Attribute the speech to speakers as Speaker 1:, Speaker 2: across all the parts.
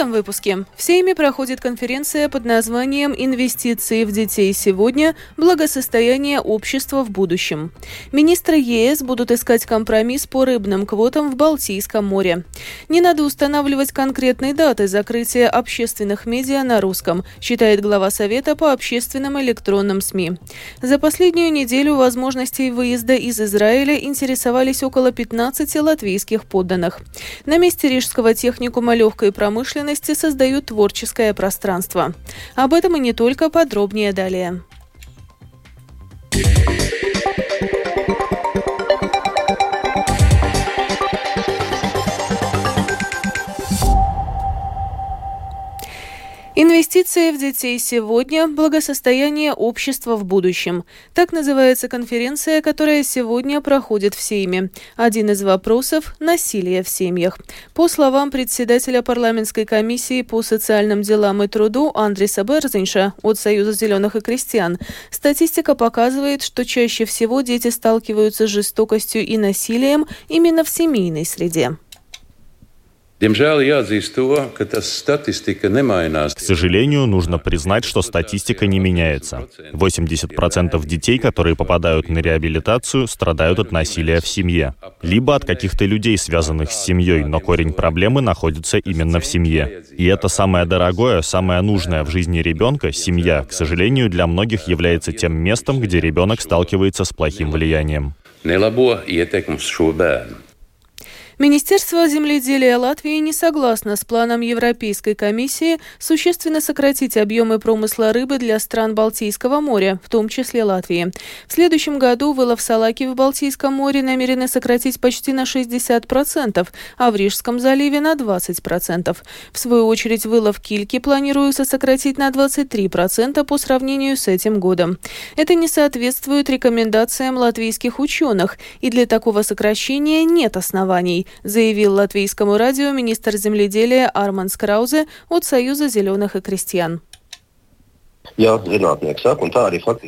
Speaker 1: этом выпуске в Сейме проходит конференция под названием «Инвестиции в детей сегодня. Благосостояние общества в будущем». Министры ЕС будут искать компромисс по рыбным квотам в Балтийском море. Не надо устанавливать конкретные даты закрытия общественных медиа на русском, считает глава Совета по общественным электронным СМИ. За последнюю неделю возможностей выезда из Израиля интересовались около 15 латвийских подданных. На месте Рижского техникума легкой промышленности создают творческое пространство. Об этом и не только подробнее далее. Инвестиции в детей сегодня – благосостояние общества в будущем. Так называется конференция, которая сегодня проходит в Сейме. Один из вопросов – насилие в семьях. По словам председателя парламентской комиссии по социальным делам и труду Андреса Берзинша от Союза зеленых и крестьян, статистика показывает, что чаще всего дети сталкиваются с жестокостью и насилием именно в семейной среде.
Speaker 2: К сожалению, нужно признать, что статистика не меняется. 80% детей, которые попадают на реабилитацию, страдают от насилия в семье. Либо от каких-то людей, связанных с семьей, но корень проблемы находится именно в семье. И это самое дорогое, самое нужное в жизни ребенка, семья, к сожалению, для многих является тем местом, где ребенок сталкивается с плохим влиянием.
Speaker 1: Министерство земледелия Латвии не согласно с планом Европейской комиссии существенно сократить объемы промысла рыбы для стран Балтийского моря, в том числе Латвии. В следующем году вылов салаки в Балтийском море намерены сократить почти на 60%, а в Рижском заливе на 20%. В свою очередь вылов кильки планируется сократить на 23% по сравнению с этим годом. Это не соответствует рекомендациям латвийских ученых, и для такого сокращения нет оснований заявил латвийскому радио министр земледелия Арман Скраузе от Союза зеленых и крестьян.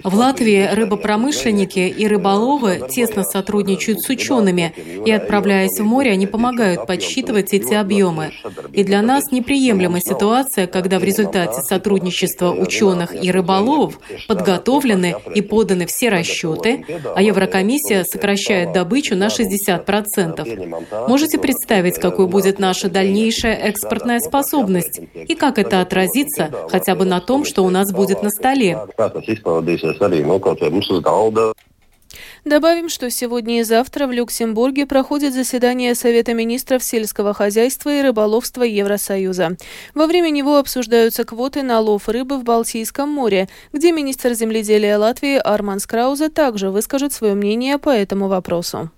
Speaker 3: В Латвии рыбопромышленники и рыболовы тесно сотрудничают с учеными, и, отправляясь в море, они помогают подсчитывать эти объемы. И для нас неприемлема ситуация, когда в результате сотрудничества ученых и рыболовов подготовлены и поданы все расчеты, а Еврокомиссия сокращает добычу на 60%. Можете представить, какой будет наша дальнейшая экспортная способность и как это отразится хотя бы на том, что у нас будет на столе.
Speaker 1: Добавим, что сегодня и завтра в Люксембурге проходит заседание Совета министров сельского хозяйства и рыболовства Евросоюза. Во время него обсуждаются квоты на лов рыбы в Балтийском море, где министр земледелия Латвии Арман Скрауза также выскажет свое мнение по этому вопросу.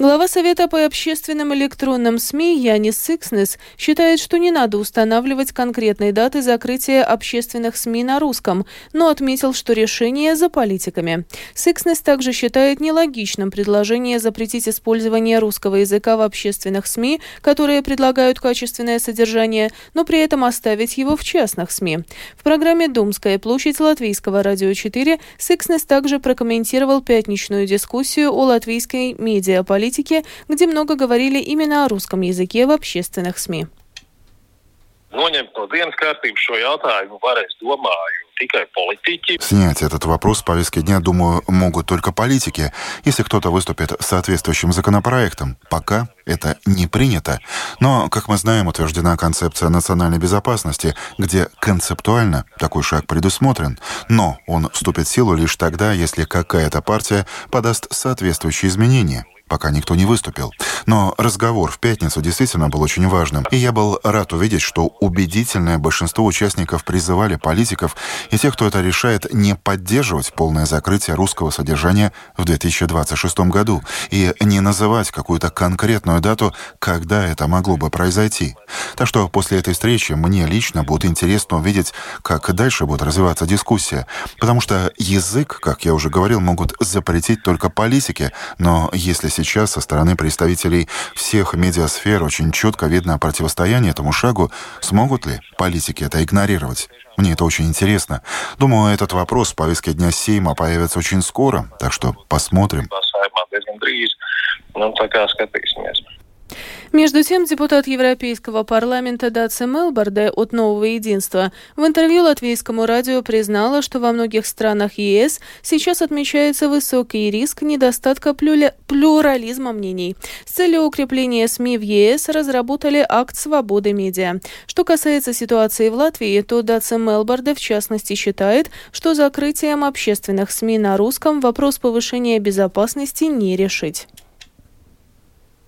Speaker 1: Глава Совета по общественным электронным СМИ Янис Сикснес считает, что не надо устанавливать конкретные даты закрытия общественных СМИ на русском, но отметил, что решение за политиками. Сикснес также считает нелогичным предложение запретить использование русского языка в общественных СМИ, которые предлагают качественное содержание, но при этом оставить его в частных СМИ. В программе «Думская площадь» Латвийского радио 4 Сикснес также прокомментировал пятничную дискуссию о латвийской медиаполитике политики, где много говорили именно о русском языке в общественных СМИ.
Speaker 4: Снять этот вопрос с повестки дня, думаю, могут только политики, если кто-то выступит с соответствующим законопроектом. Пока это не принято. Но, как мы знаем, утверждена концепция национальной безопасности, где концептуально такой шаг предусмотрен. Но он вступит в силу лишь тогда, если какая-то партия подаст соответствующие изменения пока никто не выступил. Но разговор в пятницу действительно был очень важным. И я был рад увидеть, что убедительное большинство участников призывали политиков и тех, кто это решает, не поддерживать полное закрытие русского содержания в 2026 году и не называть какую-то конкретную дату, когда это могло бы произойти. Так что после этой встречи мне лично будет интересно увидеть, как дальше будет развиваться дискуссия. Потому что язык, как я уже говорил, могут запретить только политики, но если сейчас со стороны представителей всех медиасфер очень четко видно противостояние этому шагу, смогут ли политики это игнорировать? Мне это очень интересно. Думаю, этот вопрос в повестке дня Сейма появится очень скоро, так что посмотрим.
Speaker 1: Между тем, депутат Европейского парламента Даци Мелборде от «Нового единства» в интервью латвийскому радио признала, что во многих странах ЕС сейчас отмечается высокий риск недостатка плюля... плюрализма мнений. С целью укрепления СМИ в ЕС разработали акт свободы медиа. Что касается ситуации в Латвии, то Даци Мелборде в частности считает, что закрытием общественных СМИ на русском вопрос повышения безопасности не решить.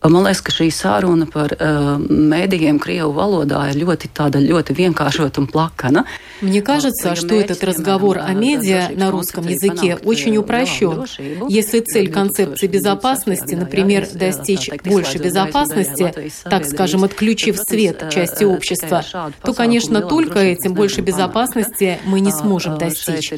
Speaker 5: Man liekas, ka šī sāruna par uh, mēdījiem Крievu валода ir ļoti tāda ļoti vienkāršota un plakana.
Speaker 3: Мне кажется, что этот разговор о медиа на русском языке очень упрощен. Если цель концепции безопасности, например, достичь большей безопасности, так скажем, отключив свет части общества, то, конечно, только этим больше безопасности мы не сможем достичь.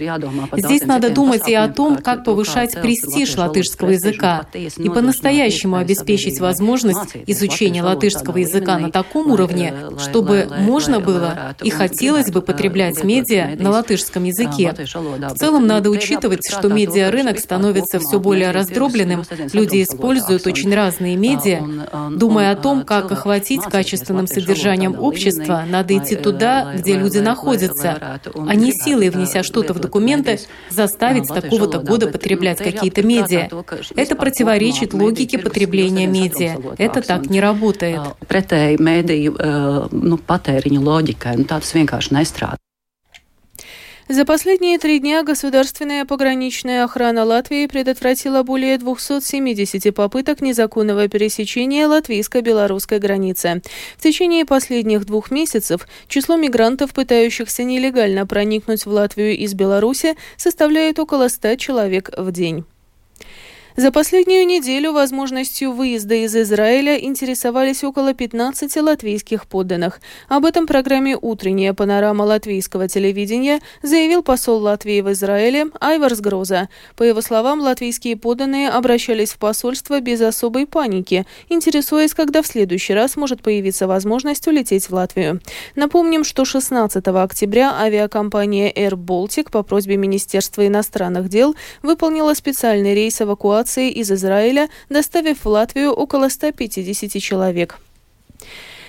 Speaker 3: Здесь надо думать и о том, как повышать престиж латышского языка и по-настоящему обеспечить возможность возможность изучения латышского языка на таком уровне, чтобы можно было и хотелось бы потреблять медиа на латышском языке. В целом надо учитывать, что медиарынок становится все более раздробленным, люди используют очень разные медиа. Думая о том, как охватить качественным содержанием общества, надо идти туда, где люди находятся, а не силой, внеся что-то в документы, заставить такого-то года потреблять какие-то медиа. Это противоречит логике потребления медиа медиа. Это так не работает.
Speaker 5: Pretēji mēdīju nu, patēriņu loģikai, nu, tāds vienkārši nestrādā.
Speaker 1: За последние три дня государственная пограничная охрана Латвии предотвратила более 270 попыток незаконного пересечения латвийско-белорусской границы. В течение последних двух месяцев число мигрантов, пытающихся нелегально проникнуть в Латвию из Беларуси, составляет около 100 человек в день. За последнюю неделю возможностью выезда из Израиля интересовались около 15 латвийских подданных. Об этом программе «Утренняя панорама латвийского телевидения» заявил посол Латвии в Израиле Айварс Гроза. По его словам, латвийские подданные обращались в посольство без особой паники, интересуясь, когда в следующий раз может появиться возможность улететь в Латвию. Напомним, что 16 октября авиакомпания Air Baltic по просьбе Министерства иностранных дел выполнила специальный рейс эвакуации эвакуации из Израиля, доставив в Латвию около 150 человек.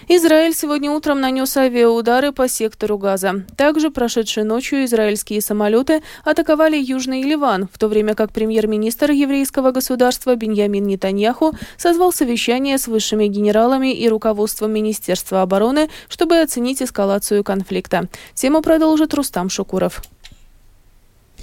Speaker 1: Израиль сегодня утром нанес авиаудары по сектору Газа. Также прошедшей ночью израильские самолеты атаковали Южный Ливан, в то время как премьер-министр еврейского государства Беньямин Нетаньяху созвал совещание с высшими генералами и руководством Министерства обороны, чтобы оценить эскалацию конфликта. Тему продолжит Рустам Шукуров.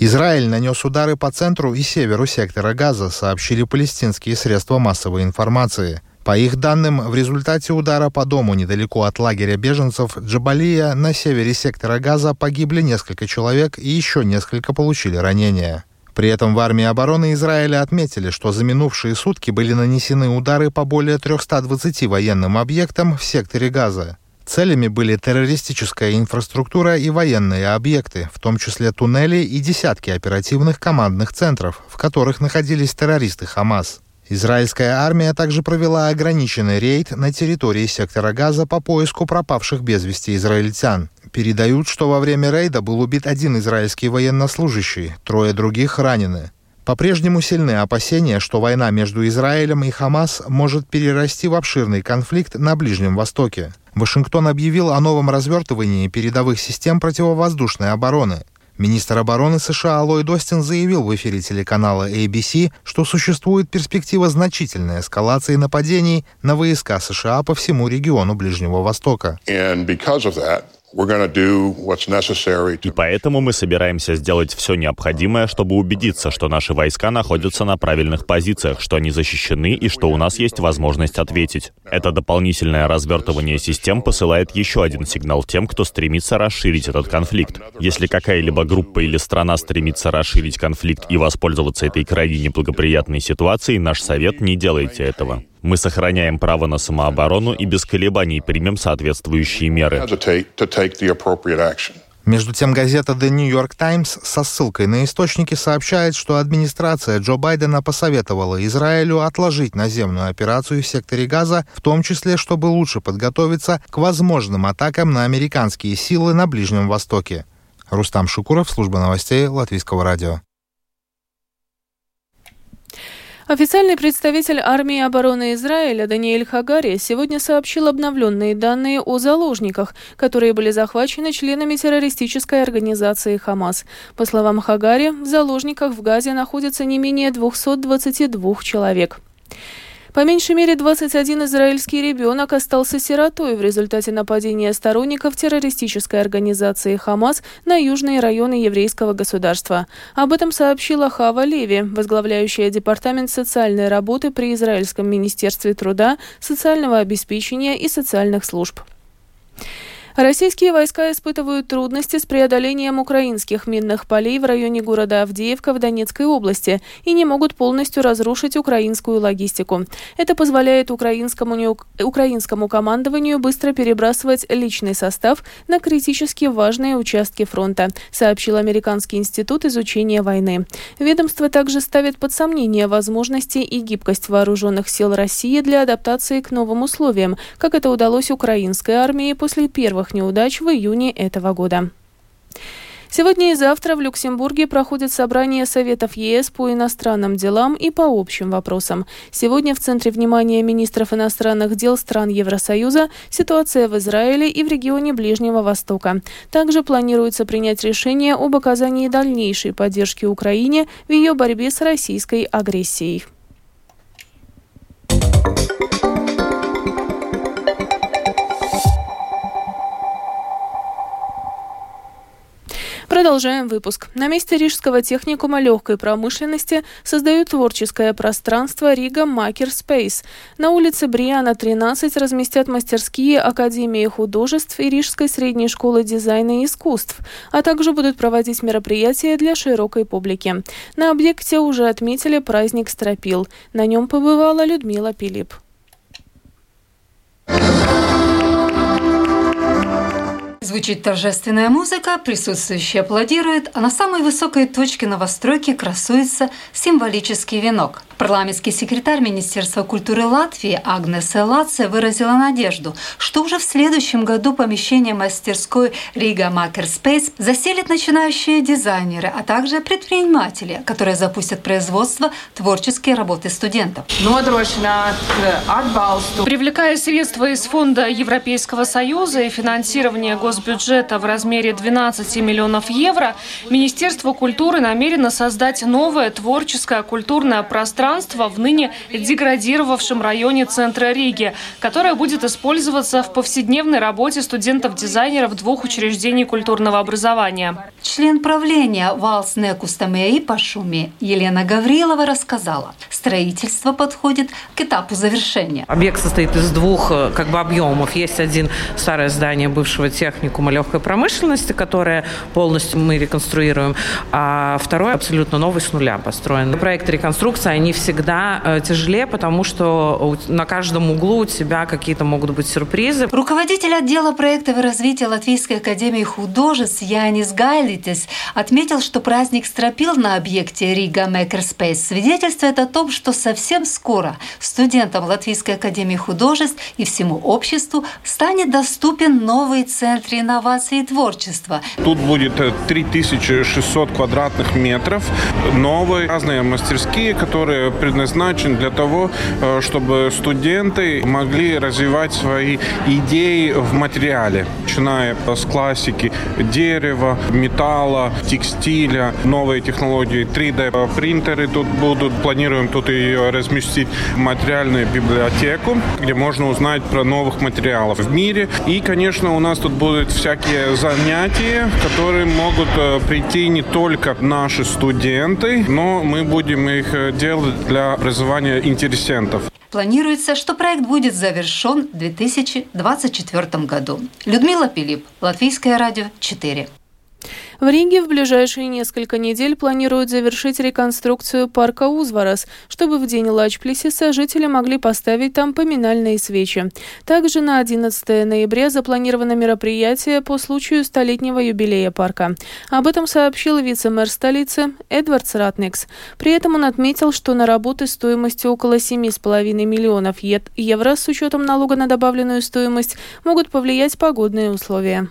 Speaker 6: Израиль нанес удары по центру и северу сектора Газа, сообщили палестинские средства массовой информации. По их данным, в результате удара по дому недалеко от лагеря беженцев Джабалия на севере сектора Газа погибли несколько человек и еще несколько получили ранения. При этом в армии обороны Израиля отметили, что за минувшие сутки были нанесены удары по более 320 военным объектам в секторе Газа. Целями были террористическая инфраструктура и военные объекты, в том числе туннели и десятки оперативных командных центров, в которых находились террористы Хамас. Израильская армия также провела ограниченный рейд на территории сектора Газа по поиску пропавших без вести израильтян. Передают, что во время рейда был убит один израильский военнослужащий, трое других ранены. По-прежнему сильны опасения, что война между Израилем и Хамас может перерасти в обширный конфликт на Ближнем Востоке. Вашингтон объявил о новом развертывании передовых систем противовоздушной обороны. Министр обороны США Ллойд Остин заявил в эфире телеканала ABC, что существует перспектива значительной эскалации нападений на войска США по всему региону Ближнего Востока.
Speaker 2: И поэтому мы собираемся сделать все необходимое, чтобы убедиться, что наши войска находятся на правильных позициях, что они защищены и что у нас есть возможность ответить. Это дополнительное развертывание систем посылает еще один сигнал тем, кто стремится расширить этот конфликт. Если какая-либо группа или страна стремится расширить конфликт и воспользоваться этой крайне неблагоприятной ситуацией, наш совет не делайте этого. Мы сохраняем право на самооборону и без колебаний примем соответствующие меры.
Speaker 6: Между тем, газета The New York Times со ссылкой на источники сообщает, что администрация Джо Байдена посоветовала Израилю отложить наземную операцию в секторе Газа, в том числе, чтобы лучше подготовиться к возможным атакам на американские силы на Ближнем Востоке. Рустам Шукуров, служба новостей Латвийского радио.
Speaker 1: Официальный представитель армии обороны Израиля Даниэль Хагари сегодня сообщил обновленные данные о заложниках, которые были захвачены членами террористической организации «Хамас». По словам Хагари, в заложниках в Газе находится не менее 222 человек. По меньшей мере 21 израильский ребенок остался сиротой в результате нападения сторонников террористической организации «Хамас» на южные районы еврейского государства. Об этом сообщила Хава Леви, возглавляющая Департамент социальной работы при Израильском министерстве труда, социального обеспечения и социальных служб. Российские войска испытывают трудности с преодолением украинских минных полей в районе города Авдеевка в Донецкой области и не могут полностью разрушить украинскую логистику. Это позволяет украинскому, украинскому командованию быстро перебрасывать личный состав на критически важные участки фронта, сообщил Американский институт изучения войны. Ведомство также ставит под сомнение возможности и гибкость вооруженных сил России для адаптации к новым условиям, как это удалось украинской армии после первых первых неудач в июне этого года. Сегодня и завтра в Люксембурге проходит собрание Советов ЕС по иностранным делам и по общим вопросам. Сегодня в центре внимания министров иностранных дел стран Евросоюза ситуация в Израиле и в регионе Ближнего Востока. Также планируется принять решение об оказании дальнейшей поддержки Украине в ее борьбе с российской агрессией. Продолжаем выпуск. На месте Рижского техникума легкой промышленности создают творческое пространство Рига Макер Спейс. На улице Бриана 13 разместят мастерские Академии художеств и Рижской средней школы дизайна и искусств, а также будут проводить мероприятия для широкой публики. На объекте уже отметили праздник Стропил. На нем побывала Людмила Пилип.
Speaker 7: Звучит торжественная музыка, присутствующие аплодируют, а на самой высокой точке новостройки красуется символический венок. Парламентский секретарь Министерства культуры Латвии Агнес Лаце выразила надежду, что уже в следующем году помещение мастерской Рига Макерспейс заселят начинающие дизайнеры, а также предприниматели, которые запустят производство творческие работы студентов.
Speaker 8: Привлекая средства из Фонда Европейского Союза и финансирование госбюджета в размере 12 миллионов евро, Министерство культуры намерено создать новое творческое культурное пространство в ныне деградировавшем районе центра Риги, которое будет использоваться в повседневной работе студентов-дизайнеров двух учреждений культурного образования.
Speaker 7: Член правления Валсне Кустамеи Пашуми Елена Гаврилова рассказала, строительство подходит к этапу завершения.
Speaker 9: Объект состоит из двух э, как бы объемов. Есть один старое здание бывшего техникума легкой промышленности, которое полностью мы реконструируем, а второй абсолютно новый с нуля построен. Проекты реконструкции, они всегда э, тяжелее, потому что на каждом углу у тебя какие-то могут быть сюрпризы.
Speaker 7: Руководитель отдела проектов и развития Латвийской академии художеств Янис Гайлитис отметил, что праздник стропил на объекте Рига Макерспейс свидетельствует о том, что совсем скоро студентам Латвийской академии художеств и всему обществу станет доступен новый центр инноваций и творчества.
Speaker 10: Тут будет 3600 э, квадратных метров, новые разные мастерские, которые предназначен для того, э, чтобы студенты могли развивать свои идеи в материале, начиная с классики дерева, металла, текстиля, новые технологии, 3D-принтеры тут будут. Планируем тут ее разместить материальную библиотеку, где можно узнать про новых материалов в мире. И, конечно, у нас тут будут всякие занятия, которые могут э, прийти не только наши студенты, но мы будем их э, делать для образования интересентов.
Speaker 7: Планируется, что проект будет завершен в 2024 году. Людмила Пилип, Латвийское радио 4.
Speaker 1: В Риге в ближайшие несколько недель планируют завершить реконструкцию парка Узварас, чтобы в день Лачплесиса жители могли поставить там поминальные свечи. Также на 11 ноября запланировано мероприятие по случаю столетнего юбилея парка. Об этом сообщил вице-мэр столицы Эдвард Ратникс. При этом он отметил, что на работы стоимостью около 7,5 миллионов евро с учетом налога на добавленную стоимость могут повлиять погодные условия.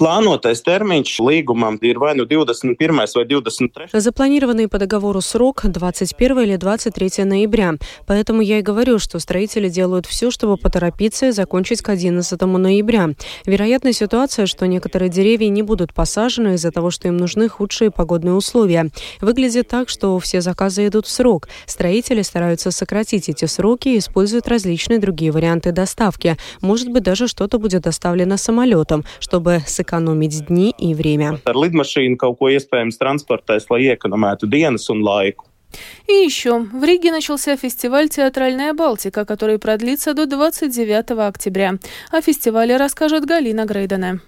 Speaker 11: Plānotais termiņš līgumam ir vai nu 21. vai 23.
Speaker 12: Запланированный по договору срок 21 или 23 ноября. Поэтому я и говорю, что строители делают все, чтобы поторопиться и закончить к 11 ноября. Вероятна ситуация, что некоторые деревья не будут посажены из-за того, что им нужны худшие погодные условия. Выглядит так, что все заказы идут в срок. Строители стараются сократить эти сроки и используют различные другие варианты доставки. Может быть, даже что-то будет доставлено самолетом, чтобы сэкономить дни и время.
Speaker 1: И еще. В Риге начался фестиваль «Театральная Балтика», который продлится до 29 октября. О фестивале расскажет Галина Грейдене.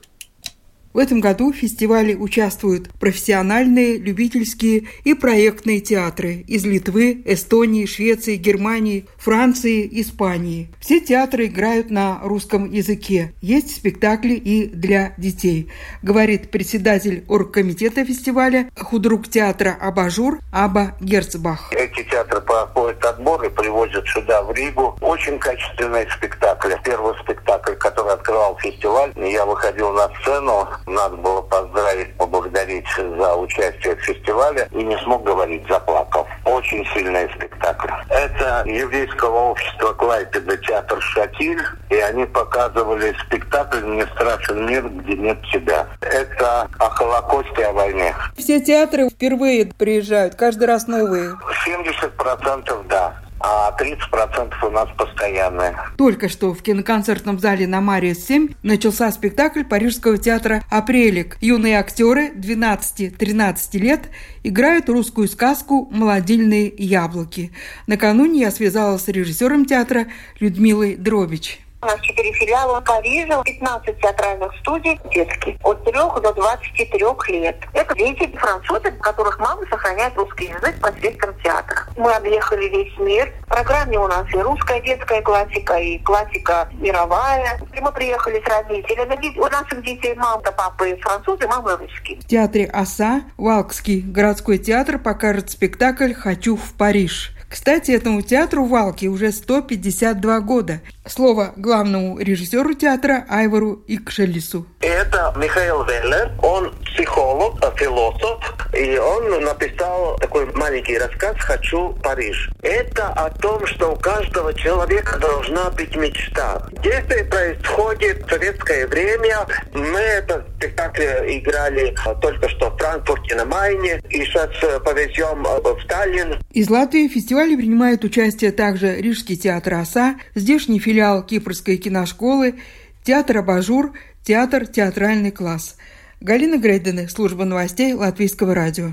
Speaker 13: В этом году в фестивале участвуют профессиональные, любительские и проектные театры из Литвы, Эстонии, Швеции, Германии, Франции, Испании. Все театры играют на русском языке. Есть спектакли и для детей, говорит председатель оргкомитета фестиваля, худрук театра «Абажур» Аба Герцбах.
Speaker 14: Эти театры проходят отбор и привозят сюда, в Ригу. Очень качественные спектакли. Первый спектакль, который открывал фестиваль, я выходил на сцену, надо было поздравить, поблагодарить за участие в фестивале и не смог говорить, заплакал. Очень сильный спектакль. Это еврейского общества Клайпеда театр «Шатиль», и они показывали спектакль «Не страшен мир, где нет тебя». Это о Холокосте, о войне.
Speaker 13: Все театры впервые приезжают, каждый раз новые.
Speaker 14: 70% да а 30% у нас постоянные.
Speaker 13: Только что в киноконцертном зале на Мария-7 начался спектакль Парижского театра «Апрелик». Юные актеры 12-13 лет играют русскую сказку «Молодильные яблоки». Накануне я связалась с режиссером театра Людмилой Дробич.
Speaker 15: У нас четыре филиала в Париже, 15 театральных студий детских, от 3 до 23 лет. Это дети французы, которых мамы сохраняют русский язык посредством театра. Мы объехали весь мир. В программе у нас и русская детская классика, и классика мировая. И мы приехали с родителями. У наших детей мама, папы французы, мамы русские.
Speaker 13: В театре «Оса» Валкский городской театр покажет спектакль «Хочу в Париж». Кстати, этому театру Валки уже 152 года. Слово главному режиссеру театра Айвару Икшелису.
Speaker 14: Это Михаил Веллер, он психолог, философ, и он написал такой маленький рассказ «Хочу Париж». Это о том, что у каждого человека должна быть мечта. Действие происходит в советское время. Мы это спектакль играли только что в Франкфурте на Майне, и сейчас повезем в Таллин.
Speaker 13: Из Латвии в фестивале принимает участие также Рижский театр «Оса», здешний филиал Кипрской киношколы, театр «Абажур», театр «Театральный класс». Галина Грейдены, служба новостей Латвийского радио.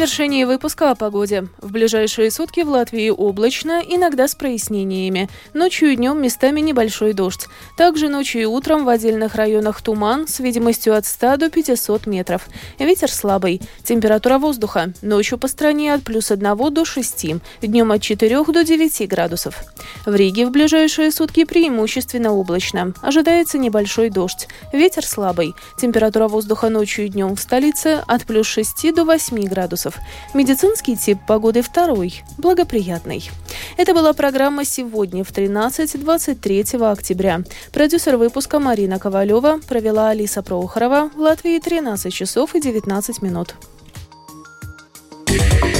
Speaker 1: Завершении выпуска о погоде. В ближайшие сутки в Латвии облачно, иногда с прояснениями. Ночью и днем местами небольшой дождь. Также ночью и утром в отдельных районах туман с видимостью от 100 до 500 метров. Ветер слабый. Температура воздуха. Ночью по стране от плюс 1 до 6. Днем от 4 до 9 градусов. В Риге в ближайшие сутки преимущественно облачно. Ожидается небольшой дождь. Ветер слабый. Температура воздуха ночью и днем в столице от плюс 6 до 8 градусов градусов. Медицинский тип погоды второй, благоприятный. Это была программа «Сегодня» в 13.23 октября. Продюсер выпуска Марина Ковалева провела Алиса Прохорова. В Латвии 13 часов и 19 минут. Yeah.